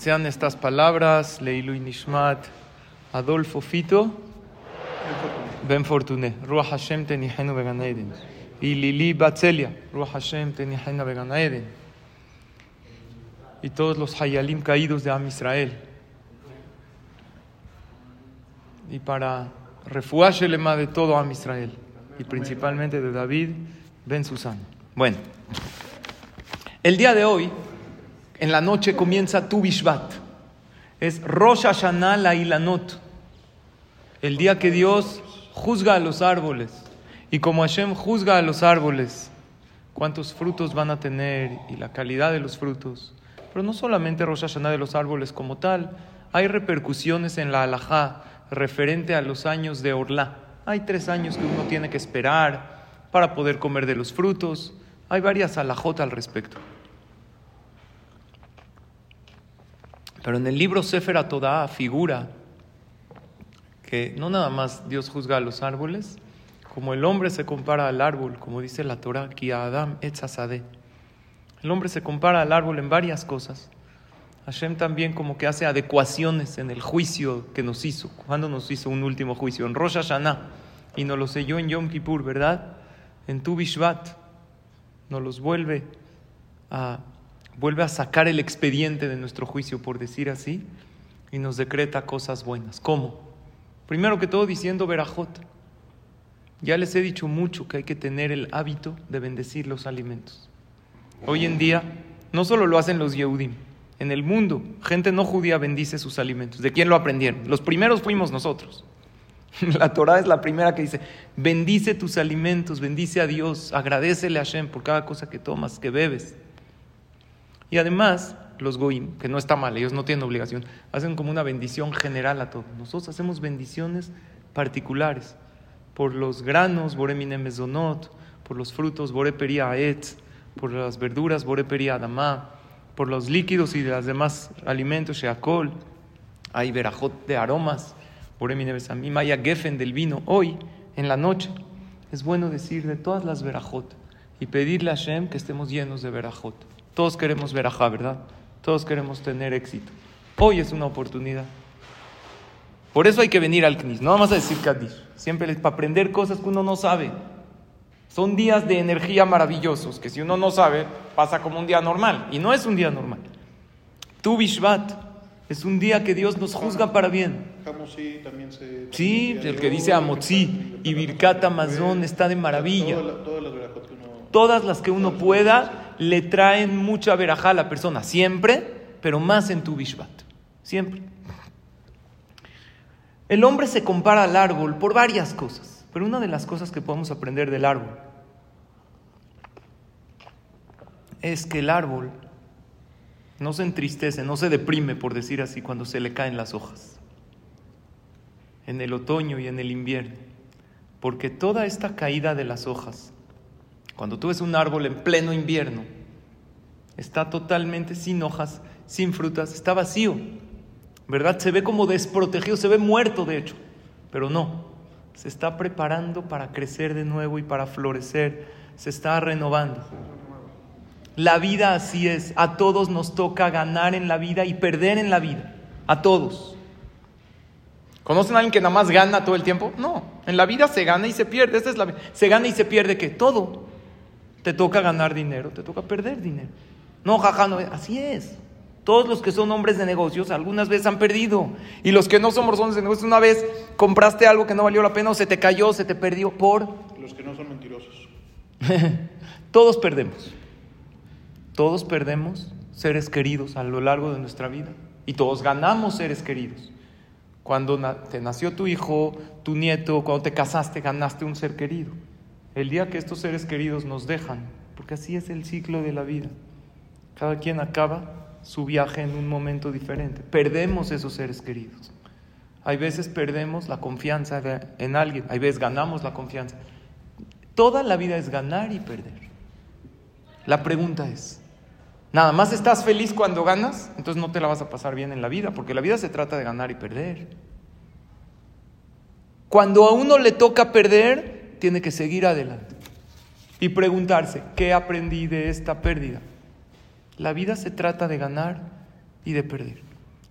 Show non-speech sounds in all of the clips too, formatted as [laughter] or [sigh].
sean estas palabras, Leilu Nishmat, Adolfo Fito, Ben Fortuné, Ruach Hashem Tenihenu Began Eden, y Lili Batzelia, Ruach Hashem Tenihenu Began Eden, y todos los Hayalim caídos de Am Israel. Y para refugiarse lema de todo Am Israel, y principalmente de David Ben Susan. Bueno, el día de hoy, en la noche comienza Tu Bishvat. Es Rosh Hashanah la Ilanot. El día que Dios juzga a los árboles. Y como Hashem juzga a los árboles, cuántos frutos van a tener y la calidad de los frutos. Pero no solamente Rosh Hashanah de los árboles como tal, hay repercusiones en la halajá referente a los años de Orlá. Hay tres años que uno tiene que esperar para poder comer de los frutos. Hay varias alajot al respecto. Pero en el libro Sefer Todá figura que no nada más Dios juzga a los árboles, como el hombre se compara al árbol, como dice la Torah, que Adam etzazade. El hombre se compara al árbol en varias cosas. Hashem también como que hace adecuaciones en el juicio que nos hizo. cuando nos hizo un último juicio? En Rosh Hashanah. Y nos lo selló en Yom Kippur, ¿verdad? En Tu Bishvat. Nos los vuelve a, vuelve a sacar el expediente de nuestro juicio, por decir así, y nos decreta cosas buenas. ¿Cómo? Primero que todo diciendo Berajot. Ya les he dicho mucho que hay que tener el hábito de bendecir los alimentos. Hoy en día no solo lo hacen los Yehudim, en el mundo gente no judía bendice sus alimentos. ¿De quién lo aprendieron? Los primeros fuimos nosotros. [laughs] La Torah es la primera que dice, bendice tus alimentos, bendice a Dios, agradecele a Hashem por cada cosa que tomas, que bebes. Y además, los goim, que no está mal, ellos no tienen obligación, hacen como una bendición general a todos. Nosotros hacemos bendiciones particulares por los granos, boremine mezonot, por los frutos, boreperia aetz, por las verduras, boreperia adamá, por los líquidos y los demás alimentos, sheakol, hay verajot de aromas, boremine besamim, hay gefen del vino. Hoy, en la noche, es bueno decir de todas las verajot y pedirle a Hashem que estemos llenos de verajot. Todos queremos verajá, ¿verdad? Todos queremos tener éxito. Hoy es una oportunidad. Por eso hay que venir al CNIS. No vamos a decir Kadish. Siempre es para aprender cosas que uno no sabe. Son días de energía maravillosos que si uno no sabe, pasa como un día normal. Y no es un día normal. Tu Bishvat es un día que Dios nos juzga para bien. también se, Sí, el que dice Amotzi y Birkat Amazon está de maravilla. Todas las que uno pueda le traen mucha verajá a la persona, siempre, pero más en tu Bishvat. Siempre. El hombre se compara al árbol por varias cosas, pero una de las cosas que podemos aprender del árbol es que el árbol no se entristece, no se deprime, por decir así, cuando se le caen las hojas, en el otoño y en el invierno, porque toda esta caída de las hojas, cuando tú ves un árbol en pleno invierno, está totalmente sin hojas, sin frutas, está vacío, ¿verdad? Se ve como desprotegido, se ve muerto de hecho, pero no, se está preparando para crecer de nuevo y para florecer, se está renovando. La vida así es. A todos nos toca ganar en la vida y perder en la vida. A todos. ¿Conocen a alguien que nada más gana todo el tiempo? No. En la vida se gana y se pierde. Esta es la Se gana y se pierde que todo. Te toca ganar dinero, te toca perder dinero. No, jaja, no. Así es. Todos los que son hombres de negocios algunas veces han perdido. Y los que no somos hombres de negocios, una vez compraste algo que no valió la pena o se te cayó, se te perdió por... Los que no son mentirosos. [laughs] Todos perdemos. Todos perdemos seres queridos a lo largo de nuestra vida y todos ganamos seres queridos. Cuando te nació tu hijo, tu nieto, cuando te casaste, ganaste un ser querido. El día que estos seres queridos nos dejan, porque así es el ciclo de la vida, cada quien acaba su viaje en un momento diferente. Perdemos esos seres queridos. Hay veces perdemos la confianza en alguien, hay veces ganamos la confianza. Toda la vida es ganar y perder. La pregunta es, Nada más estás feliz cuando ganas, entonces no te la vas a pasar bien en la vida, porque la vida se trata de ganar y perder. Cuando a uno le toca perder, tiene que seguir adelante y preguntarse, ¿qué aprendí de esta pérdida? La vida se trata de ganar y de perder.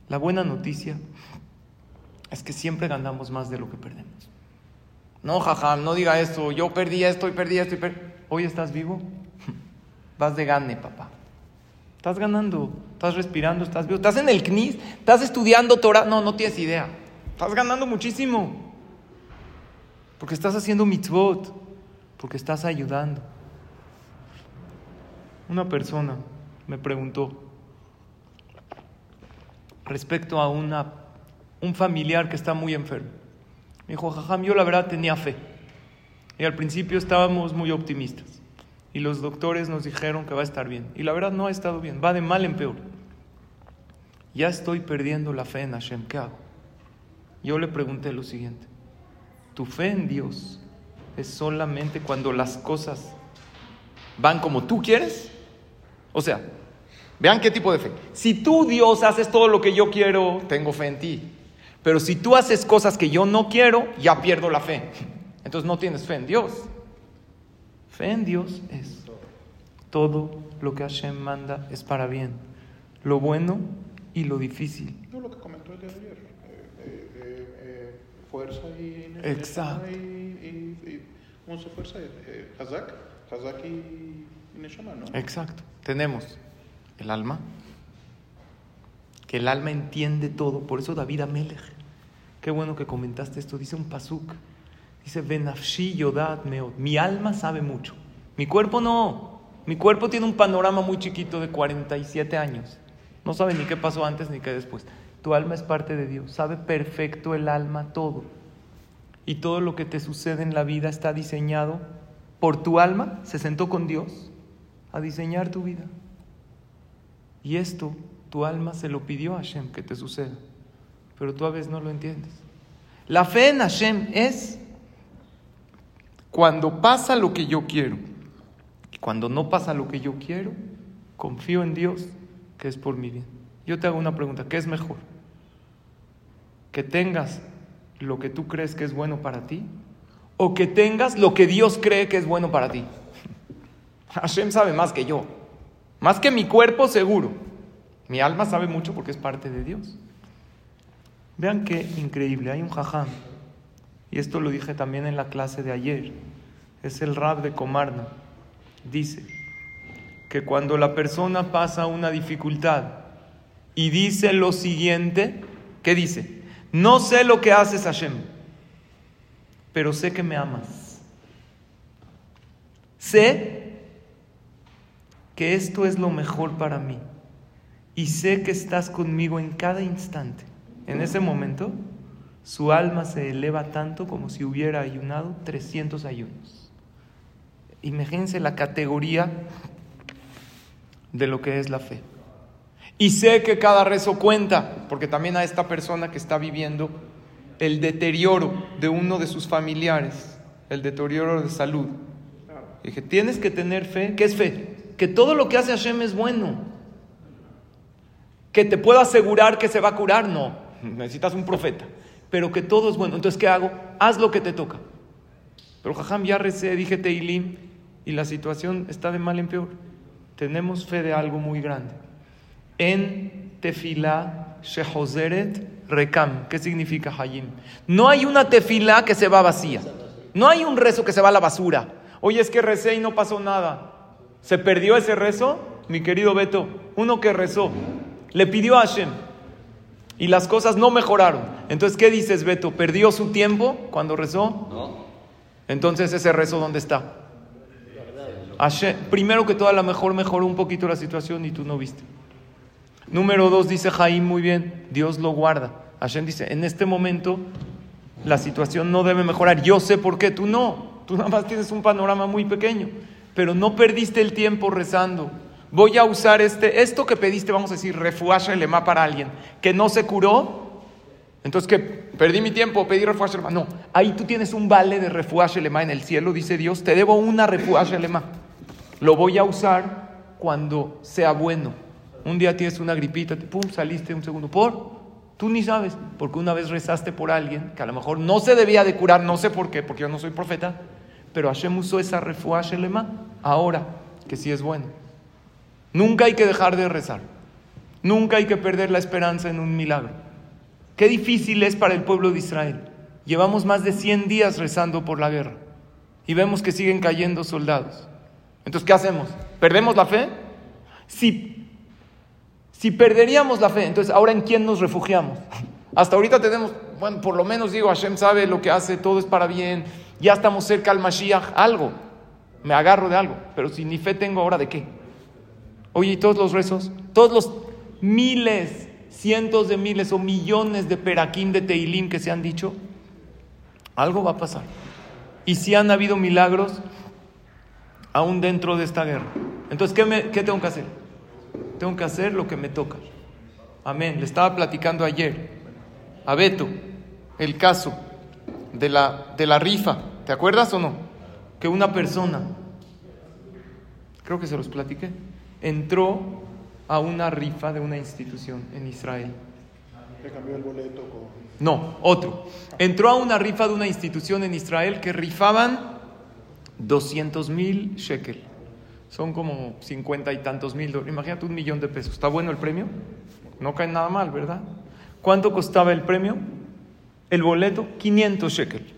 La buena noticia es que siempre ganamos más de lo que perdemos. No, jaja, no diga eso. Yo perdí esto y perdí esto. Hoy estás vivo. [laughs] Vas de gane, papá. Estás ganando, estás respirando, estás vivo. Estás en el CNIS, estás estudiando Torah. No, no tienes idea. Estás ganando muchísimo. Porque estás haciendo mitzvot. Porque estás ayudando. Una persona me preguntó respecto a una, un familiar que está muy enfermo. Me dijo, jajam, yo la verdad tenía fe. Y al principio estábamos muy optimistas. Y los doctores nos dijeron que va a estar bien. Y la verdad no ha estado bien, va de mal en peor. Ya estoy perdiendo la fe en Hashem, ¿qué hago? Yo le pregunté lo siguiente, ¿tu fe en Dios es solamente cuando las cosas van como tú quieres? O sea, vean qué tipo de fe. Si tú, Dios, haces todo lo que yo quiero, tengo fe en ti. Pero si tú haces cosas que yo no quiero, ya pierdo la fe. [laughs] Entonces no tienes fe en Dios. Fe en Dios es todo lo que Hashem manda es para bien. Lo bueno y lo difícil. Fuerza y... Exacto. Y, y, y- ¿Cómo se fuerza? Eh, Hazak. Hazak y, y Neshama, ¿no? Exacto. Tenemos el alma, que el alma entiende todo. Por eso David Amelech, qué bueno que comentaste esto, dice un pasuk, dice, Benafshi yodat meot. Mi alma sabe mucho, mi cuerpo no. Mi cuerpo tiene un panorama muy chiquito de 47 años. No sabe ni qué pasó antes ni qué después. Tu alma es parte de Dios, sabe perfecto el alma todo. Y todo lo que te sucede en la vida está diseñado por tu alma, se sentó con Dios a diseñar tu vida. Y esto, tu alma se lo pidió a Hashem que te suceda, pero tú a veces no lo entiendes. La fe en Hashem es cuando pasa lo que yo quiero. Y cuando no pasa lo que yo quiero, confío en Dios que es por mi bien. Yo te hago una pregunta, ¿qué es mejor? ¿Que tengas lo que tú crees que es bueno para ti? ¿O que tengas lo que Dios cree que es bueno para ti? [laughs] Hashem sabe más que yo, más que mi cuerpo seguro. Mi alma sabe mucho porque es parte de Dios. Vean qué increíble, hay un jajam, y esto lo dije también en la clase de ayer, es el rab de Comarna, dice que cuando la persona pasa una dificultad y dice lo siguiente, ¿qué dice? No sé lo que haces Hashem, pero sé que me amas. Sé que esto es lo mejor para mí y sé que estás conmigo en cada instante. En ese momento, su alma se eleva tanto como si hubiera ayunado 300 ayunos. Imagínense la categoría de lo que es la fe. Y sé que cada rezo cuenta, porque también a esta persona que está viviendo el deterioro de uno de sus familiares, el deterioro de salud. Dije, tienes que tener fe. ¿Qué es fe? Que todo lo que hace Hashem es bueno. Que te puedo asegurar que se va a curar, no. [laughs] Necesitas un profeta. Pero que todo es bueno. Entonces, ¿qué hago? Haz lo que te toca. Pero Jajam, ya recé, dije Teilim, y la situación está de mal en peor. Tenemos fe de algo muy grande. En tefilá shehozeret rekam. ¿Qué significa Hayim? No hay una tefilá que se va vacía. No hay un rezo que se va a la basura. Oye, es que recé y no pasó nada. ¿Se perdió ese rezo? Mi querido Beto, uno que rezó, le pidió a Hashem y las cosas no mejoraron. Entonces, ¿qué dices, Beto? ¿Perdió su tiempo cuando rezó? No. Entonces, ¿ese rezo dónde está? Hashem, primero que todo, a lo mejor mejoró un poquito la situación y tú no viste. Número dos, dice Jaim muy bien, Dios lo guarda. Hashem dice, en este momento la situación no debe mejorar. Yo sé por qué, tú no. Tú nada más tienes un panorama muy pequeño, pero no perdiste el tiempo rezando. Voy a usar este, esto que pediste, vamos a decir, refuash elema para alguien que no se curó. Entonces, ¿qué? Perdí mi tiempo, pedí refuash elema. No, ahí tú tienes un vale de refuash elema en el cielo, dice Dios, te debo una refuash elema. Lo voy a usar cuando sea bueno. Un día tienes una gripita, pum, saliste un segundo. ¿Por? Tú ni sabes, porque una vez rezaste por alguien que a lo mejor no se debía de curar, no sé por qué, porque yo no soy profeta, pero Hashem usó esa refuah shelema ahora, que sí es bueno. Nunca hay que dejar de rezar. Nunca hay que perder la esperanza en un milagro. Qué difícil es para el pueblo de Israel. Llevamos más de 100 días rezando por la guerra y vemos que siguen cayendo soldados. Entonces, ¿qué hacemos? ¿Perdemos la fe? Si, si perderíamos la fe, entonces, ¿ahora en quién nos refugiamos? Hasta ahorita tenemos, bueno, por lo menos digo, Hashem sabe lo que hace, todo es para bien, ya estamos cerca al Mashiach, algo, me agarro de algo, pero si ni fe tengo, ¿ahora de qué? Oye, ¿y todos los rezos? Todos los miles, cientos de miles o millones de peraquín de Teilim que se han dicho, algo va a pasar. Y si han habido milagros, aún dentro de esta guerra. Entonces, ¿qué, ¿qué tengo que hacer? Tengo que hacer lo que me toca. Amén. Le estaba platicando ayer a Beto el caso de la, de la rifa. ¿Te acuerdas o no? Que una persona, creo que se los platiqué, entró a una rifa de una institución en Israel. Le cambió el boleto con... No, otro. Entró a una rifa de una institución en Israel que rifaban 200 mil shekel. Son como 50 y tantos mil dólares. Imagínate un millón de pesos. ¿Está bueno el premio? No cae nada mal, ¿verdad? ¿Cuánto costaba el premio? El boleto, 500 shekel.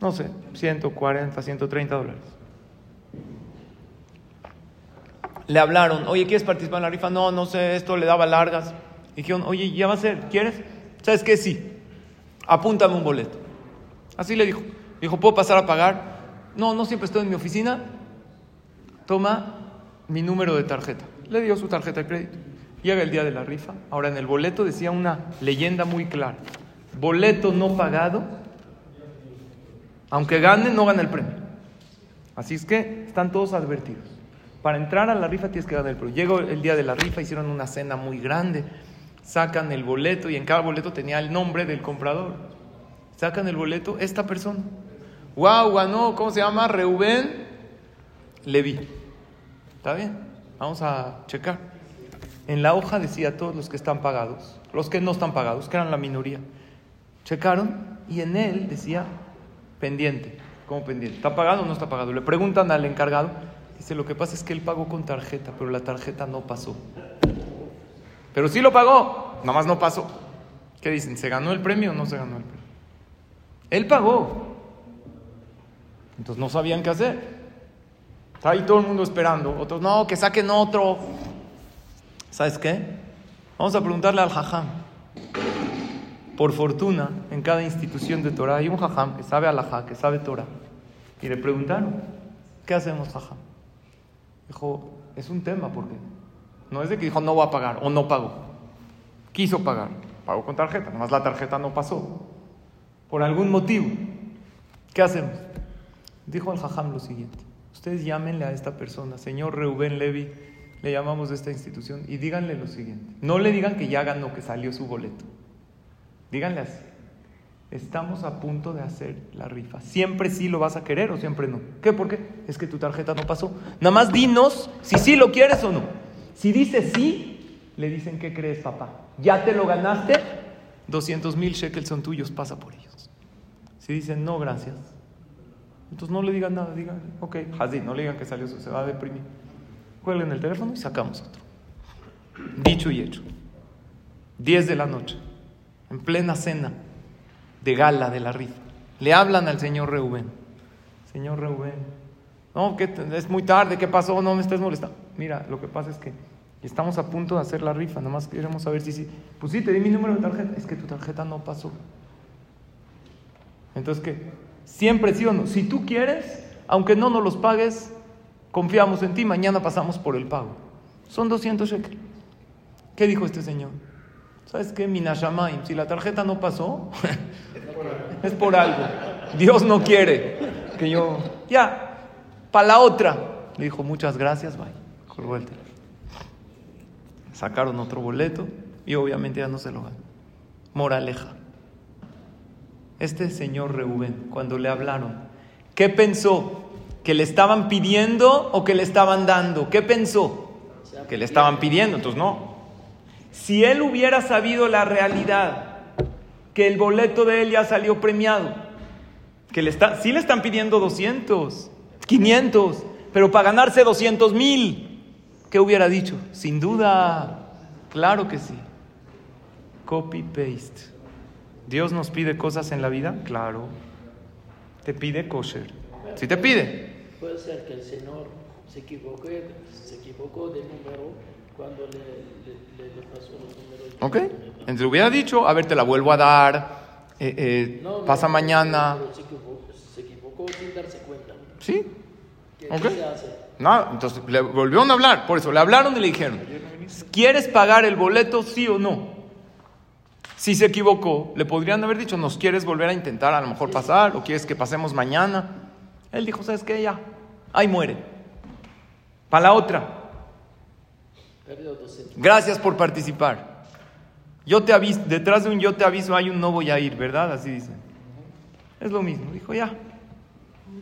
No sé, 140, 130 dólares. Le hablaron, oye, ¿quieres participar en la rifa? No, no sé, esto le daba largas. Y dijeron, oye, ya va a ser, ¿quieres? ¿Sabes qué? Sí, apúntame un boleto. Así le dijo. Dijo, ¿puedo pasar a pagar? No, no siempre estoy en mi oficina. Toma mi número de tarjeta. Le dio su tarjeta de crédito. Llega el día de la rifa. Ahora en el boleto decía una leyenda muy clara. Boleto no pagado. Aunque gane, no gana el premio. Así es que están todos advertidos. Para entrar a la rifa tienes que ganar el premio. Llegó el día de la rifa, hicieron una cena muy grande. Sacan el boleto y en cada boleto tenía el nombre del comprador. Sacan el boleto, esta persona. Wow, ganó, ¿cómo se llama? Reuben Levi. ¿Está bien? Vamos a checar. En la hoja decía todos los que están pagados, los que no están pagados, que eran la minoría. Checaron y en él decía pendiente. ¿Cómo pendiente? ¿Está pagado o no está pagado? Le preguntan al encargado. Dice, lo que pasa es que él pagó con tarjeta, pero la tarjeta no pasó. Pero sí lo pagó, nada más no pasó. ¿Qué dicen? ¿Se ganó el premio o no se ganó el premio? Él pagó. Entonces no sabían qué hacer. Está ahí todo el mundo esperando. Otros, no, que saquen otro. ¿Sabes qué? Vamos a preguntarle al jajam. Por fortuna, en cada institución de Torah hay un jajam que sabe alajá, que sabe Torah. Y le preguntaron, ¿qué hacemos, jajam? Dijo, es un tema, porque no es de que dijo no voy a pagar o no pago. Quiso pagar, pagó con tarjeta, nomás la tarjeta no pasó. Por algún motivo. ¿Qué hacemos? Dijo al jajam lo siguiente: Ustedes llámenle a esta persona, señor Reuben Levi, le llamamos de esta institución, y díganle lo siguiente. No le digan que ya ganó, que salió su boleto. Díganle así. Estamos a punto de hacer la rifa. Siempre sí lo vas a querer o siempre no. ¿Qué? ¿Por qué? Es que tu tarjeta no pasó. Nada más dinos si sí lo quieres o no. Si dice sí, le dicen, ¿qué crees, papá? ¿Ya te lo ganaste? 200 mil shekels son tuyos, pasa por ellos. Si dicen, no, gracias. Entonces no le digan nada, digan, ok, así, no le digan que salió, se va a deprimir. Cuelguen el teléfono y sacamos otro. Dicho y hecho. 10 de la noche, en plena cena de gala de la rifa. Le hablan al señor Reubén. Señor Reubén, no, que es muy tarde, ¿qué pasó? No me estés molestando. Mira, lo que pasa es que estamos a punto de hacer la rifa, nomás queremos saber si sí. Pues sí, te di mi número de tarjeta. Es que tu tarjeta no pasó. Entonces, ¿qué? Siempre sí o no. Si tú quieres, aunque no nos los pagues, confiamos en ti, mañana pasamos por el pago. Son 200 shekels. ¿Qué dijo este señor? ¿Sabes qué? Minashamaim, si la tarjeta no pasó, [laughs] es por algo. Dios no quiere que yo. Ya, para la otra. Le dijo, muchas gracias, bye. Colgó el teléfono. Sacaron otro boleto y obviamente ya no se lo ganó. Moraleja. Este señor Reubén, cuando le hablaron, ¿qué pensó? ¿Que le estaban pidiendo o que le estaban dando? ¿Qué pensó? Que le estaban pidiendo, entonces no. Si él hubiera sabido la realidad, que el boleto de él ya salió premiado, que le está, sí le están pidiendo 200, 500, pero para ganarse 200 mil, ¿Qué hubiera dicho? Sin duda, claro que sí. Copy-paste. ¿Dios nos pide cosas en la vida? Claro. Te pide kosher. Si te pide. Puede ser que el Señor se equivocó, se equivocó de número cuando le, le, le, pasó los números. Ok. Entonces hubiera dicho, a ver, te la vuelvo a dar. eh, eh, No, no, pasa no, mañana. pero Se equivocó, se equivocó sin darse cuenta. Sí. ¿Qué, Ok. qué se hace? No, entonces le volvieron a hablar. Por eso le hablaron y le dijeron, ¿quieres pagar el boleto sí o no? Si se equivocó, le podrían haber dicho, ¿nos quieres volver a intentar a lo mejor pasar? ¿O quieres que pasemos mañana? Él dijo, ¿sabes qué? Ya, ahí muere. Para la otra. Perdió 200. Gracias por participar. Yo te aviso, detrás de un yo te aviso hay un no voy a ir, ¿verdad? Así dice. Es lo mismo. Dijo, ya.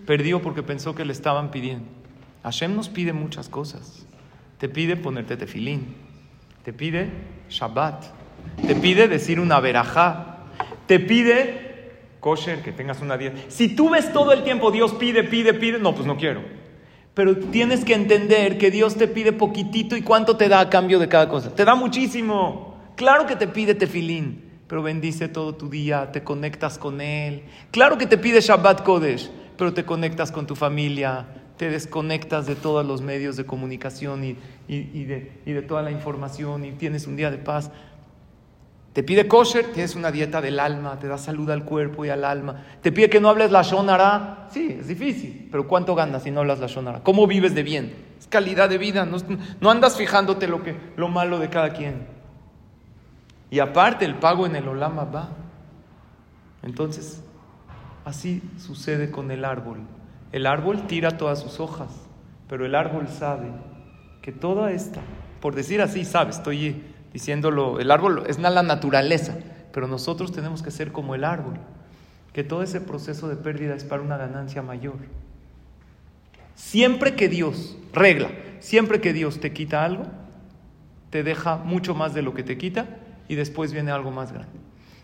Perdió porque pensó que le estaban pidiendo. Hashem nos pide muchas cosas. Te pide ponerte tefilín. Te pide Shabbat. Te pide decir una verajá. Te pide kosher, que tengas una dieta. Si tú ves todo el tiempo Dios pide, pide, pide, no, pues no quiero. Pero tienes que entender que Dios te pide poquitito y cuánto te da a cambio de cada cosa. Te da muchísimo. Claro que te pide tefilín, pero bendice todo tu día, te conectas con Él. Claro que te pide Shabbat Kodesh, pero te conectas con tu familia, te desconectas de todos los medios de comunicación y, y- de toda la información y tienes un día de paz. Te pide kosher, tienes una dieta del alma, te da salud al cuerpo y al alma. Te pide que no hables la shonara. Sí, es difícil, pero ¿cuánto ganas si no hablas la shonara? ¿Cómo vives de bien? Es calidad de vida, no, no andas fijándote lo, que, lo malo de cada quien. Y aparte el pago en el olama va. Entonces, así sucede con el árbol. El árbol tira todas sus hojas, pero el árbol sabe que toda esta, por decir así, sabe, estoy diciéndolo, el árbol es la naturaleza, pero nosotros tenemos que ser como el árbol, que todo ese proceso de pérdida es para una ganancia mayor. Siempre que Dios, regla, siempre que Dios te quita algo, te deja mucho más de lo que te quita y después viene algo más grande.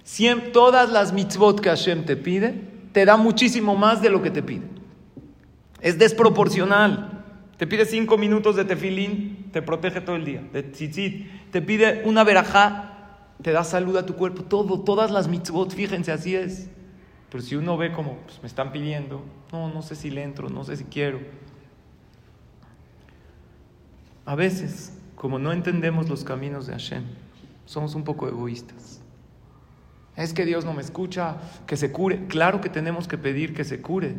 Siem- todas las mitzvot que Hashem te pide, te da muchísimo más de lo que te pide. Es desproporcional. Te pide cinco minutos de tefilín, te protege todo el día. De tzitzit, te pide una verajá, te da salud a tu cuerpo. Todo, todas las mitzvot, fíjense, así es. Pero si uno ve como pues, me están pidiendo, no, no sé si le entro, no sé si quiero. A veces, como no entendemos los caminos de Hashem, somos un poco egoístas. Es que Dios no me escucha, que se cure. Claro que tenemos que pedir que se cure.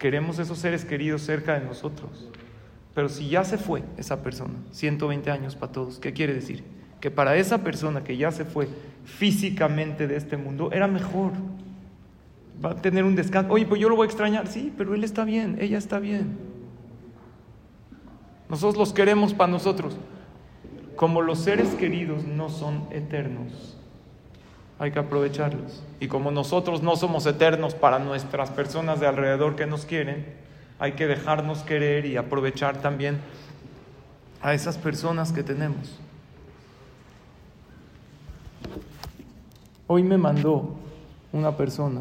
Queremos esos seres queridos cerca de nosotros. Pero si ya se fue esa persona, 120 años para todos, ¿qué quiere decir? Que para esa persona que ya se fue físicamente de este mundo, era mejor. Va a tener un descanso. Oye, pues yo lo voy a extrañar. Sí, pero él está bien, ella está bien. Nosotros los queremos para nosotros. Como los seres queridos no son eternos, hay que aprovecharlos. Y como nosotros no somos eternos para nuestras personas de alrededor que nos quieren, hay que dejarnos querer y aprovechar también a esas personas que tenemos. Hoy me mandó una persona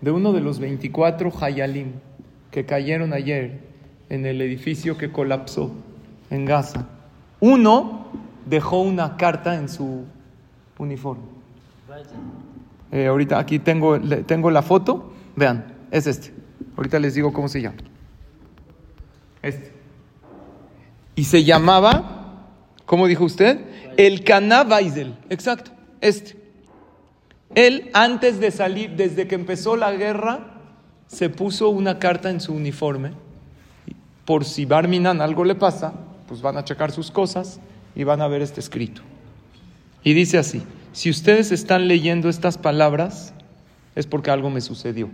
de uno de los 24 Hayalim que cayeron ayer en el edificio que colapsó en Gaza. Uno dejó una carta en su uniforme. Eh, ahorita aquí tengo, tengo la foto. Vean, es este. Ahorita les digo cómo se llama. Este. Y se llamaba, ¿cómo dijo usted? El Caná Weisel. Exacto, este. Él, antes de salir, desde que empezó la guerra, se puso una carta en su uniforme. Por si Barminan algo le pasa, pues van a checar sus cosas y van a ver este escrito. Y dice así, si ustedes están leyendo estas palabras, es porque algo me sucedió.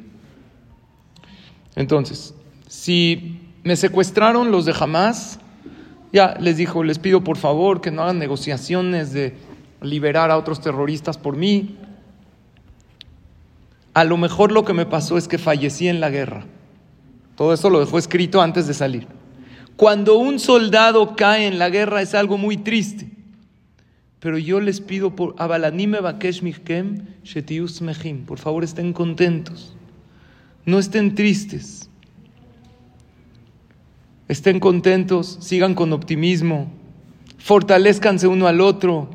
Entonces, si me secuestraron los de Hamas, ya les dijo, les pido por favor que no hagan negociaciones de liberar a otros terroristas por mí. A lo mejor lo que me pasó es que fallecí en la guerra. Todo eso lo dejó escrito antes de salir. Cuando un soldado cae en la guerra es algo muy triste. Pero yo les pido por Abalanime Bakesh Michkem Shetius Mehim. Por favor, estén contentos. No estén tristes. estén contentos, sigan con optimismo, fortalezcanse uno al otro.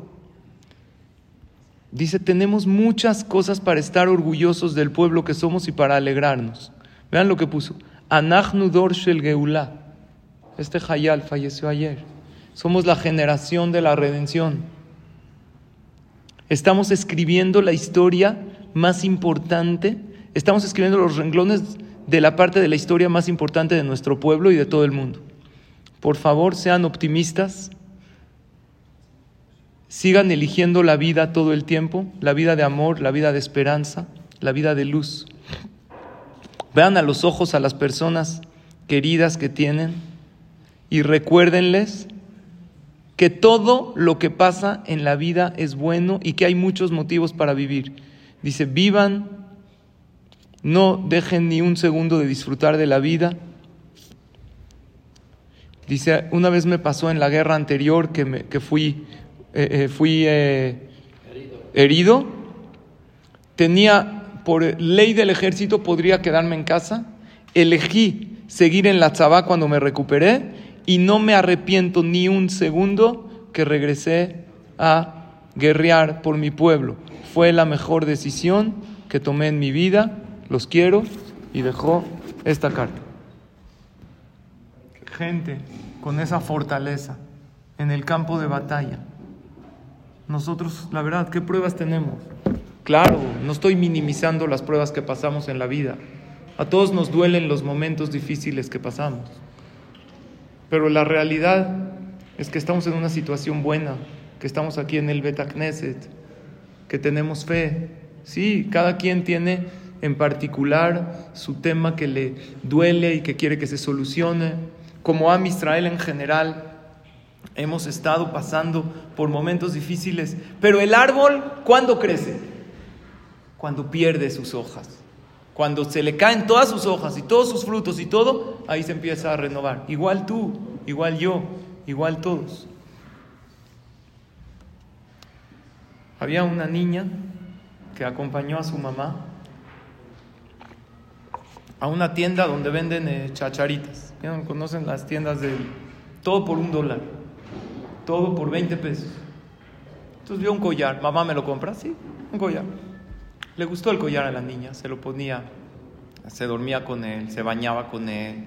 Dice, tenemos muchas cosas para estar orgullosos del pueblo que somos y para alegrarnos. Vean lo que puso. Anachnudor Shel Geulah. Este Hayal falleció ayer. Somos la generación de la redención. Estamos escribiendo la historia más importante, estamos escribiendo los renglones de la parte de la historia más importante de nuestro pueblo y de todo el mundo. Por favor, sean optimistas, sigan eligiendo la vida todo el tiempo, la vida de amor, la vida de esperanza, la vida de luz. Vean a los ojos a las personas queridas que tienen y recuérdenles que todo lo que pasa en la vida es bueno y que hay muchos motivos para vivir. Dice, vivan, no dejen ni un segundo de disfrutar de la vida. Dice, una vez me pasó en la guerra anterior que, me, que fui, eh, eh, fui eh, herido. Tenía, por ley del ejército, podría quedarme en casa. Elegí seguir en la tzabá cuando me recuperé y no me arrepiento ni un segundo que regresé a guerrear por mi pueblo. Fue la mejor decisión que tomé en mi vida, los quiero y dejó esta carta. Gente con esa fortaleza en el campo de batalla. Nosotros, la verdad, ¿qué pruebas tenemos? Claro, no estoy minimizando las pruebas que pasamos en la vida. A todos nos duelen los momentos difíciles que pasamos. Pero la realidad es que estamos en una situación buena, que estamos aquí en el Beta Knesset, que tenemos fe. Sí, cada quien tiene en particular su tema que le duele y que quiere que se solucione. Como Am Israel en general, hemos estado pasando por momentos difíciles. Pero el árbol, ¿cuándo crece? Cuando pierde sus hojas. Cuando se le caen todas sus hojas y todos sus frutos y todo, ahí se empieza a renovar. Igual tú, igual yo, igual todos. Había una niña que acompañó a su mamá a una tienda donde venden eh, chacharitas. ¿Conocen las tiendas de todo por un dólar? Todo por 20 pesos. Entonces vio un collar. Mamá, ¿me lo compra? Sí, un collar. Le gustó el collar a la niña, se lo ponía, se dormía con él, se bañaba con él,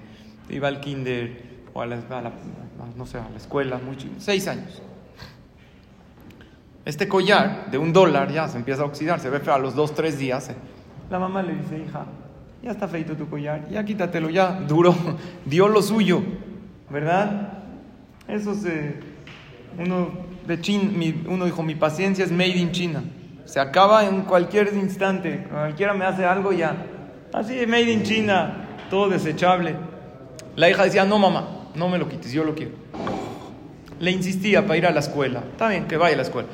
iba al kinder o a la, no sé, a la escuela, mucho, seis años. Este collar de un dólar ya se empieza a oxidar, se ve feo a los dos, tres días. Eh. La mamá le dice, hija, ya está feito tu collar, ya quítatelo, ya duro, [laughs] dio lo suyo, ¿verdad? Eso se, uno de China, uno dijo, mi paciencia es made in China. Se acaba en cualquier instante. Cualquiera me hace algo ya. Así, made in China, todo desechable. La hija decía, no mamá, no me lo quites, yo lo quiero. Le insistía para ir a la escuela. Está bien, que vaya a la escuela.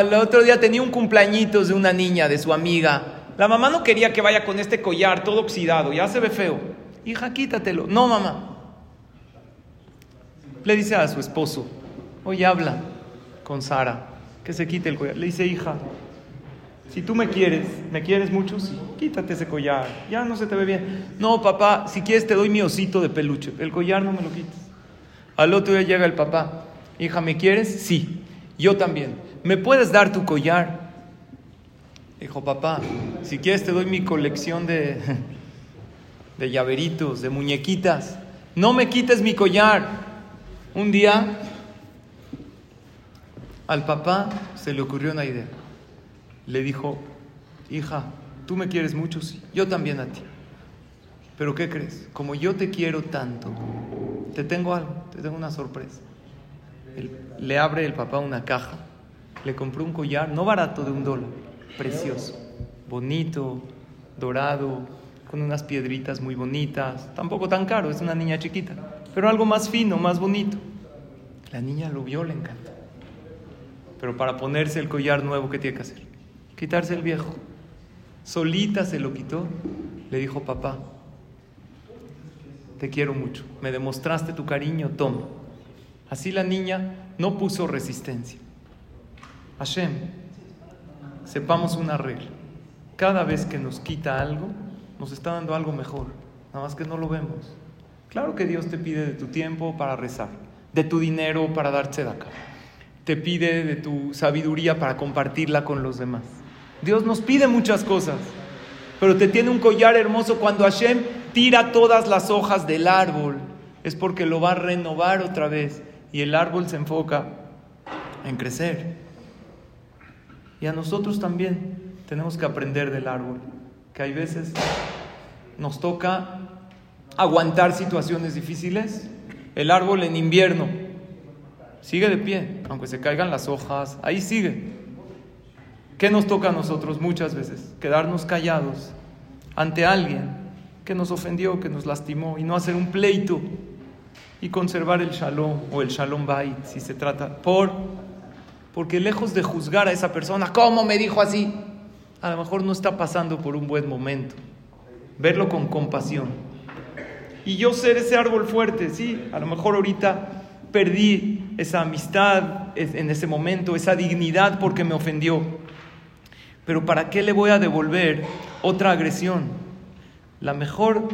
El otro día tenía un cumpleañito de una niña, de su amiga. La mamá no quería que vaya con este collar todo oxidado, ya se ve feo. Hija, quítatelo. No, mamá. Le dice a su esposo, oye, habla con Sara, que se quite el collar. Le dice, hija, si tú me quieres, ¿me quieres mucho? Sí, quítate ese collar, ya no se te ve bien. No, papá, si quieres te doy mi osito de peluche, el collar no me lo quites. Al otro día llega el papá, hija, ¿me quieres? Sí, yo también. ¿Me puedes dar tu collar? Dijo, papá, si quieres te doy mi colección de, [laughs] de llaveritos, de muñequitas. No me quites mi collar. Un día al papá se le ocurrió una idea le dijo, hija, tú me quieres mucho, sí, yo también a ti. Pero ¿qué crees? Como yo te quiero tanto, te tengo algo, te tengo una sorpresa. le abre el papá una caja, le compró un collar, no barato, de un dólar, precioso, bonito, dorado, con unas piedritas muy bonitas, tampoco tan caro, es una niña chiquita, pero algo más fino, más bonito. La niña lo vio, le encantó. Pero para ponerse el collar nuevo, ¿qué tiene que hacer? Quitarse el viejo. Solita se lo quitó. Le dijo, papá, te quiero mucho. Me demostraste tu cariño, toma. Así la niña no puso resistencia. Hashem, sepamos una regla. Cada vez que nos quita algo, nos está dando algo mejor. Nada más que no lo vemos. Claro que Dios te pide de tu tiempo para rezar, de tu dinero para dar tzedakah, te pide de tu sabiduría para compartirla con los demás. Dios nos pide muchas cosas, pero te tiene un collar hermoso cuando Hashem tira todas las hojas del árbol, es porque lo va a renovar otra vez y el árbol se enfoca en crecer. Y a nosotros también tenemos que aprender del árbol, que hay veces nos toca aguantar situaciones difíciles. El árbol en invierno sigue de pie, aunque se caigan las hojas, ahí sigue. ¿Qué nos toca a nosotros muchas veces? Quedarnos callados ante alguien que nos ofendió, que nos lastimó y no hacer un pleito y conservar el shalom o el shalom bait si se trata por porque lejos de juzgar a esa persona, ¿cómo me dijo así? A lo mejor no está pasando por un buen momento. Verlo con compasión. Y yo ser ese árbol fuerte, sí, a lo mejor ahorita perdí esa amistad en ese momento, esa dignidad porque me ofendió. Pero ¿para qué le voy a devolver otra agresión? La mejor,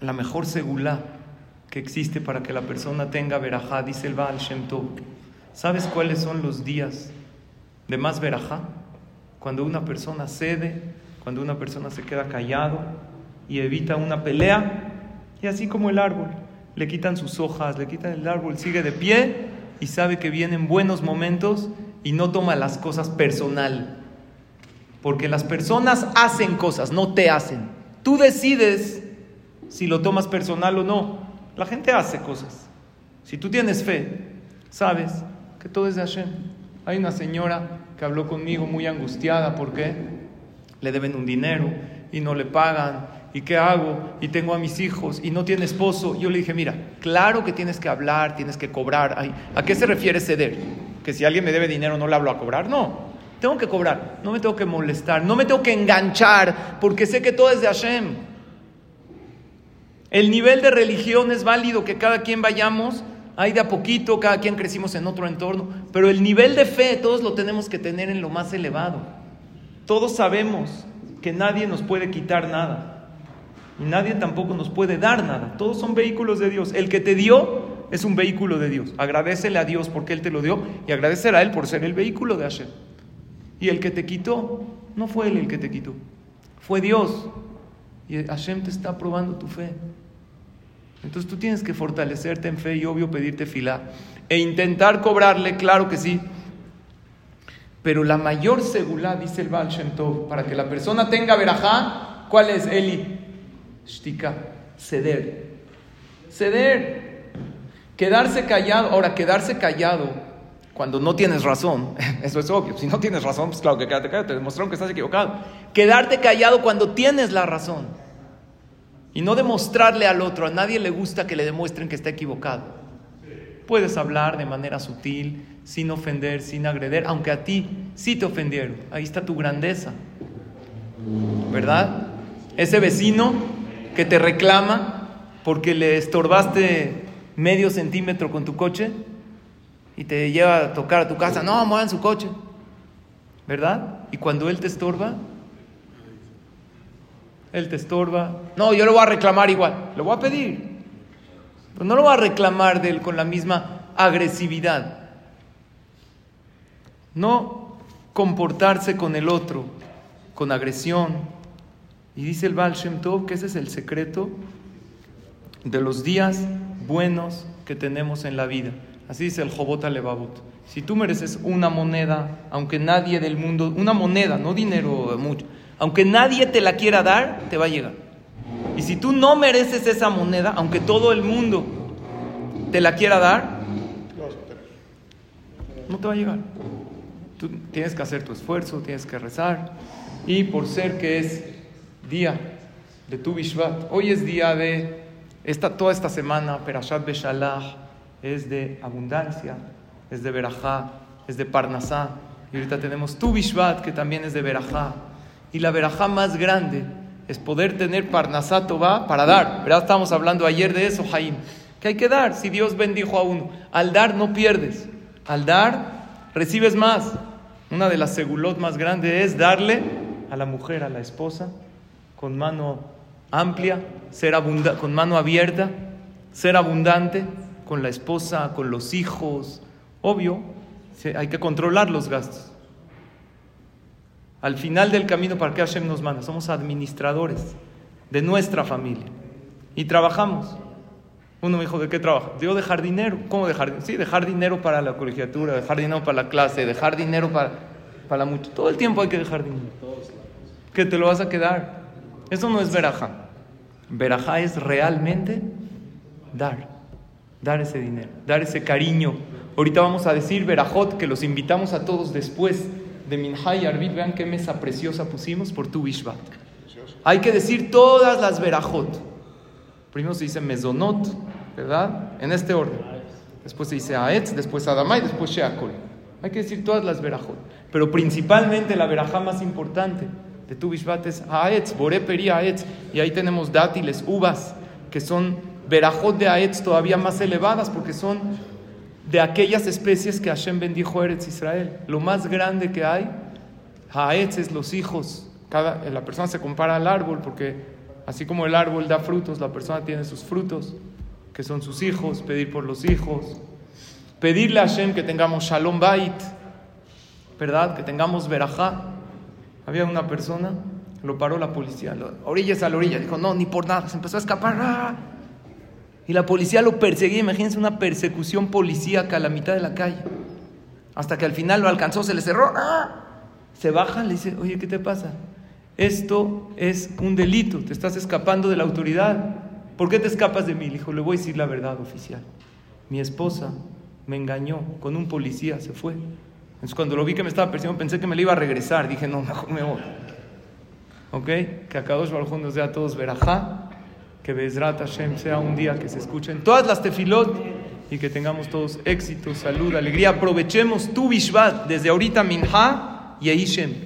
la mejor segula que existe para que la persona tenga verajá, dice el Baal Shem. ¿Sabes cuáles son los días de más verajá? Cuando una persona cede, cuando una persona se queda callado y evita una pelea, y así como el árbol, le quitan sus hojas, le quitan el árbol, sigue de pie y sabe que vienen buenos momentos y no toma las cosas personal. Porque las personas hacen cosas, no te hacen. Tú decides si lo tomas personal o no. La gente hace cosas. Si tú tienes fe, sabes que todo es de Hashem. Hay una señora que habló conmigo muy angustiada porque le deben un dinero y no le pagan. ¿Y qué hago? Y tengo a mis hijos y no tiene esposo. Yo le dije, mira, claro que tienes que hablar, tienes que cobrar. ¿A qué se refiere ceder? ¿Que si alguien me debe dinero no le hablo a cobrar? No. Tengo que cobrar, no me tengo que molestar, no me tengo que enganchar, porque sé que todo es de Hashem. El nivel de religión es válido que cada quien vayamos, hay de a poquito, cada quien crecimos en otro entorno, pero el nivel de fe todos lo tenemos que tener en lo más elevado. Todos sabemos que nadie nos puede quitar nada y nadie tampoco nos puede dar nada. Todos son vehículos de Dios. El que te dio es un vehículo de Dios. Agradecele a Dios porque Él te lo dio y agradecer a Él por ser el vehículo de Hashem. Y el que te quitó, no fue él el que te quitó, fue Dios. Y Hashem te está probando tu fe. Entonces tú tienes que fortalecerte en fe y obvio pedirte fila. E intentar cobrarle, claro que sí. Pero la mayor seguridad, dice el Baal Shem Tov, para que la persona tenga verajá, ¿cuál es? Eli, shtika, ceder. Ceder. Quedarse callado. Ahora, quedarse callado cuando no tienes razón, [laughs] eso es obvio. Si no tienes razón, pues claro que quédate callado, te demostraron que estás equivocado. Quedarte callado cuando tienes la razón. Y no demostrarle al otro, a nadie le gusta que le demuestren que está equivocado. Puedes hablar de manera sutil, sin ofender, sin agreder, aunque a ti sí te ofendieron. Ahí está tu grandeza. ¿Verdad? Ese vecino que te reclama porque le estorbaste medio centímetro con tu coche, y te lleva a tocar a tu casa, no, muevan su coche, ¿verdad? Y cuando él te estorba, él te estorba, no, yo lo voy a reclamar igual, lo voy a pedir, pero no lo voy a reclamar de él con la misma agresividad. No comportarse con el otro con agresión. Y dice el Baal Shem Tov que ese es el secreto de los días buenos que tenemos en la vida. Así dice el Jobot Levavot. Si tú mereces una moneda, aunque nadie del mundo, una moneda, no dinero mucho, aunque nadie te la quiera dar, te va a llegar. Y si tú no mereces esa moneda, aunque todo el mundo te la quiera dar, no te va a llegar. Tú tienes que hacer tu esfuerzo, tienes que rezar. Y por ser que es día de tu Bishvat, hoy es día de esta, toda esta semana, Perashat Beshalach, es de abundancia, es de verajá, es de parnasá. Y ahorita tenemos tu Bishvat, que también es de verajá. Y la verajá más grande es poder tener parnasá tová para dar. ¿Verdad? Estábamos hablando ayer de eso, Jaim. Que hay que dar. Si Dios bendijo a uno, al dar no pierdes. Al dar recibes más. Una de las segulot más grandes es darle a la mujer, a la esposa, con mano amplia, ser abunda con mano abierta ser abundante con la esposa, con los hijos. Obvio, hay que controlar los gastos. Al final del camino, ¿para qué Hashem nos manda? Somos administradores de nuestra familia y trabajamos. Uno me dijo, ¿de qué trabaja? Digo, dejar dinero. ¿Cómo dejar dinero? Sí, dejar dinero para la colegiatura, dejar dinero para la clase, dejar dinero para, para mucho. Todo el tiempo hay que dejar dinero. Que te lo vas a quedar. Eso no es verajá. Verajá es realmente dar. Dar ese dinero, dar ese cariño. Ahorita vamos a decir verajot, que los invitamos a todos después de Minha y Arvit. Vean qué mesa preciosa pusimos por tu Bishvat. Hay que decir todas las verajot. Primero se dice mezonot, ¿verdad? En este orden. Después se dice aetz, después adamai, después sheakol. Hay que decir todas las verajot. Pero principalmente la verajá más importante de tu Bishvat es aetz, boré peri aetz. Y ahí tenemos dátiles, uvas, que son verajot de aetz todavía más elevadas porque son de aquellas especies que Hashem bendijo a Eretz Israel. Lo más grande que hay, aetz es los hijos. Cada, la persona se compara al árbol porque así como el árbol da frutos, la persona tiene sus frutos, que son sus hijos, pedir por los hijos. Pedirle a Hashem que tengamos shalom bait, ¿verdad? Que tengamos verajá. Había una persona, lo paró la policía, orillas a la orilla, dijo, no, ni por nada, se empezó a escapar. ¡ah! Y la policía lo perseguía, imagínense una persecución policíaca a la mitad de la calle. Hasta que al final lo alcanzó, se le cerró. ¡ah! Se baja, le dice, oye, ¿qué te pasa? Esto es un delito, te estás escapando de la autoridad. ¿Por qué te escapas de mí? Le dijo, le voy a decir la verdad oficial. Mi esposa me engañó con un policía, se fue. Entonces cuando lo vi que me estaba persiguiendo pensé que me le iba a regresar. Dije, no, mejor me voy. ¿Ok? Que acá dos Baruj nos dé a todos verajá. Que Bezrat Hashem sea un día que se escuchen todas las tefilot y que tengamos todos éxito, salud, alegría. Aprovechemos tu Bishvat desde ahorita Minha y Eishem.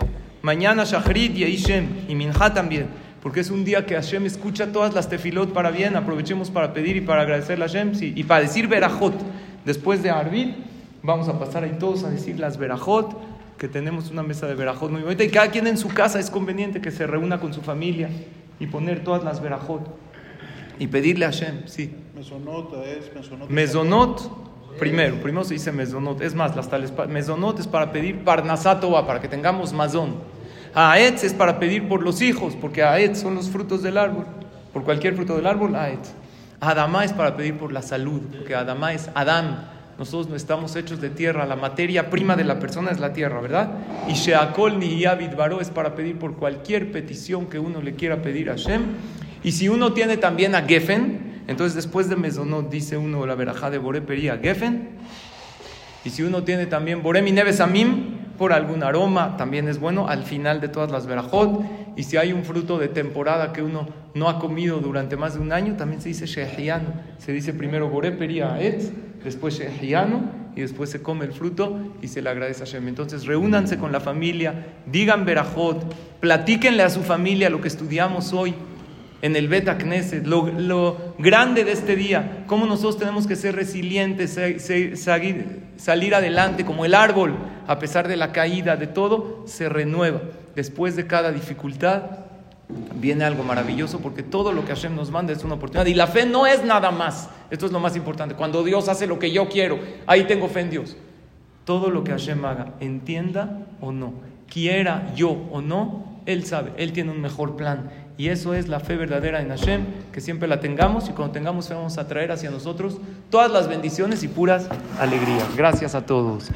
Mañana Shachrit y Eishem y Minha también. Porque es un día que Hashem escucha todas las tefilot para bien. Aprovechemos para pedir y para agradecerle a Hashem y para decir verajot. Después de Arvit, vamos a pasar ahí todos a decir las verajot, que tenemos una mesa de verajot muy bonita y cada quien en su casa es conveniente que se reúna con su familia y poner todas las verajot y pedirle a Hashem, sí. Mesonot es mesonot. Mezonot, primero, primero se dice mezonot, es más, las tales, mezonot es para pedir parnasatova, para que tengamos mazón. Aetz es para pedir por los hijos, porque aetz son los frutos del árbol, por cualquier fruto del árbol, aetz. Adamá es para pedir por la salud, porque Adamá es Adán. Nosotros no estamos hechos de tierra, la materia prima de la persona es la tierra, ¿verdad? Y Sheakol ni Yavid Baró es para pedir por cualquier petición que uno le quiera pedir a Hashem. Y si uno tiene también a Geffen, entonces después de Mesonot dice uno la verajá de Boré Pería Geffen. Y si uno tiene también Boré Minebe Samim, por algún aroma, también es bueno al final de todas las verajot. Y si hay un fruto de temporada que uno no ha comido durante más de un año, también se dice Shehiano. Se dice primero Boré Pería Etz, después Shehiano, y después se come el fruto y se le agradece a Hashem. Entonces reúnanse con la familia, digan verajot, platíquenle a su familia lo que estudiamos hoy en el Beta Knesset, lo, lo grande de este día, cómo nosotros tenemos que ser resilientes, salir adelante, como el árbol, a pesar de la caída, de todo, se renueva. Después de cada dificultad viene algo maravilloso porque todo lo que Hashem nos manda es una oportunidad. Y la fe no es nada más, esto es lo más importante. Cuando Dios hace lo que yo quiero, ahí tengo fe en Dios. Todo lo que Hashem haga, entienda o no, quiera yo o no, Él sabe, Él tiene un mejor plan. Y eso es la fe verdadera en Hashem, que siempre la tengamos y cuando tengamos fe vamos a traer hacia nosotros todas las bendiciones y puras alegrías. Gracias a todos.